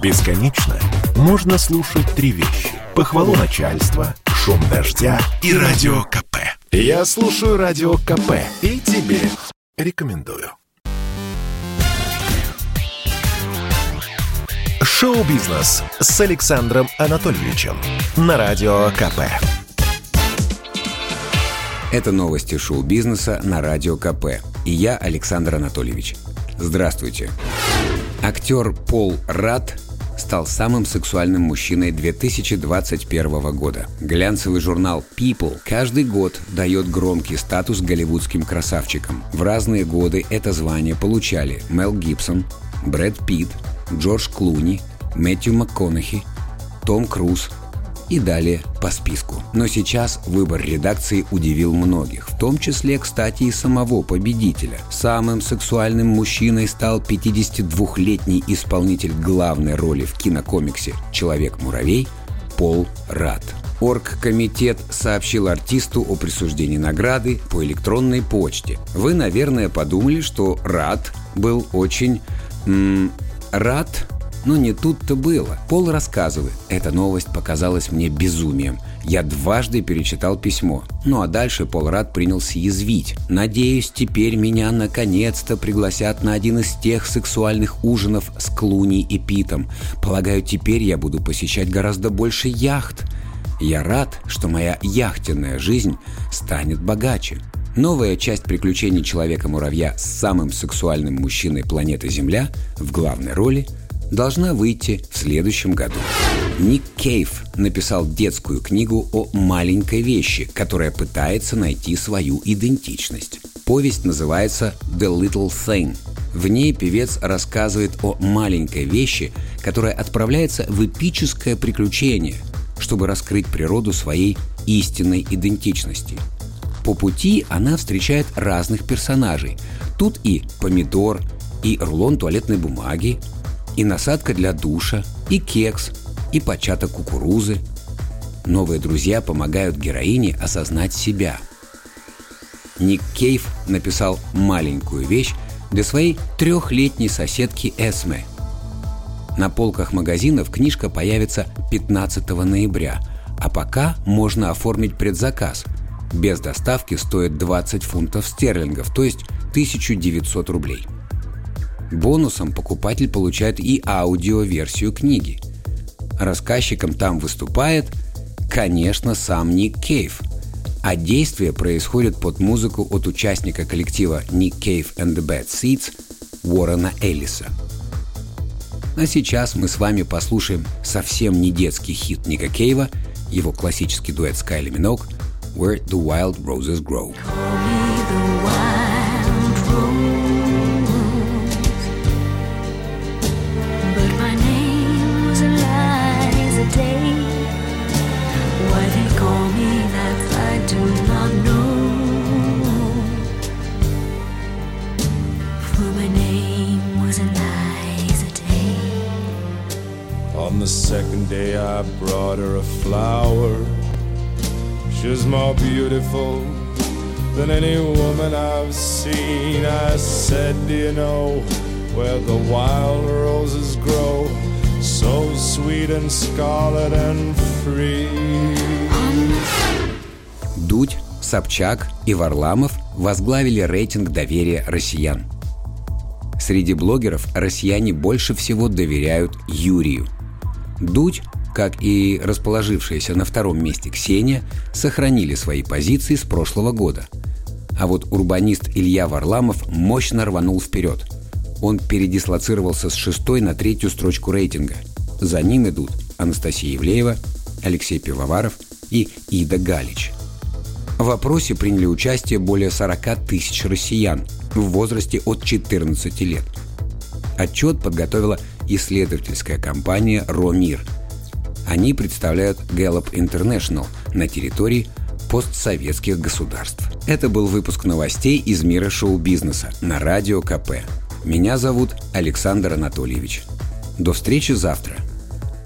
Бесконечно можно слушать три вещи. Похвалу начальства, шум дождя и радио КП. Я слушаю радио КП и тебе рекомендую. Шоу-бизнес с Александром Анатольевичем на радио КП. Это новости шоу-бизнеса на Радио КП. И я, Александр Анатольевич. Здравствуйте. Актер Пол Рад стал самым сексуальным мужчиной 2021 года. Глянцевый журнал People каждый год дает громкий статус голливудским красавчикам. В разные годы это звание получали Мел Гибсон, Брэд Питт, Джордж Клуни, Мэтью МакКонахи, Том Круз – и далее по списку. Но сейчас выбор редакции удивил многих, в том числе, кстати, и самого победителя. Самым сексуальным мужчиной стал 52-летний исполнитель главной роли в кинокомиксе «Человек-муравей» Пол Рад. Оргкомитет сообщил артисту о присуждении награды по электронной почте. Вы, наверное, подумали, что Рад был очень... М- рад но не тут-то было. Пол рассказывает. Эта новость показалась мне безумием. Я дважды перечитал письмо. Ну а дальше Пол Рад принялся язвить. «Надеюсь, теперь меня наконец-то пригласят на один из тех сексуальных ужинов с Клуни и Питом. Полагаю, теперь я буду посещать гораздо больше яхт. Я рад, что моя яхтенная жизнь станет богаче». Новая часть приключений Человека-муравья с самым сексуальным мужчиной планеты Земля в главной роли – должна выйти в следующем году. Ник Кейв написал детскую книгу о маленькой вещи, которая пытается найти свою идентичность. Повесть называется «The Little Thing». В ней певец рассказывает о маленькой вещи, которая отправляется в эпическое приключение, чтобы раскрыть природу своей истинной идентичности. По пути она встречает разных персонажей. Тут и помидор, и рулон туалетной бумаги, и насадка для душа, и кекс, и початок кукурузы. Новые друзья помогают героине осознать себя. Ник Кейв написал маленькую вещь для своей трехлетней соседки Эсме. На полках магазинов книжка появится 15 ноября, а пока можно оформить предзаказ. Без доставки стоит 20 фунтов стерлингов, то есть 1900 рублей. Бонусом покупатель получает и аудиоверсию книги. Рассказчиком там выступает, конечно, сам Ник Кейв, а действие происходит под музыку от участника коллектива Nick Cave and the Bad Seeds Уоррена Эллиса. А сейчас мы с вами послушаем совсем не детский хит Ника Кейва, его классический дуэт с Кайли Минок «Where the Wild Roses Grow». day. Why they call me that I do not know. For my name was Eliza Day. On the second day, I brought her a flower. She's more beautiful than any woman I've seen. I said, Do you know where the wild roses grow? So sweet and scarlet and free. Дудь, Собчак и Варламов возглавили рейтинг доверия россиян. Среди блогеров россияне больше всего доверяют Юрию – Дудь, как и расположившаяся на втором месте Ксения, сохранили свои позиции с прошлого года. А вот урбанист Илья Варламов мощно рванул вперед. Он передислоцировался с шестой на третью строчку рейтинга. За ним идут Анастасия Евлеева, Алексей Пивоваров и Ида Галич. В опросе приняли участие более 40 тысяч россиян в возрасте от 14 лет. Отчет подготовила исследовательская компания «Ромир». Они представляют Gallup International на территории постсоветских государств. Это был выпуск новостей из мира шоу-бизнеса на Радио КП. Меня зовут Александр Анатольевич. До встречи завтра.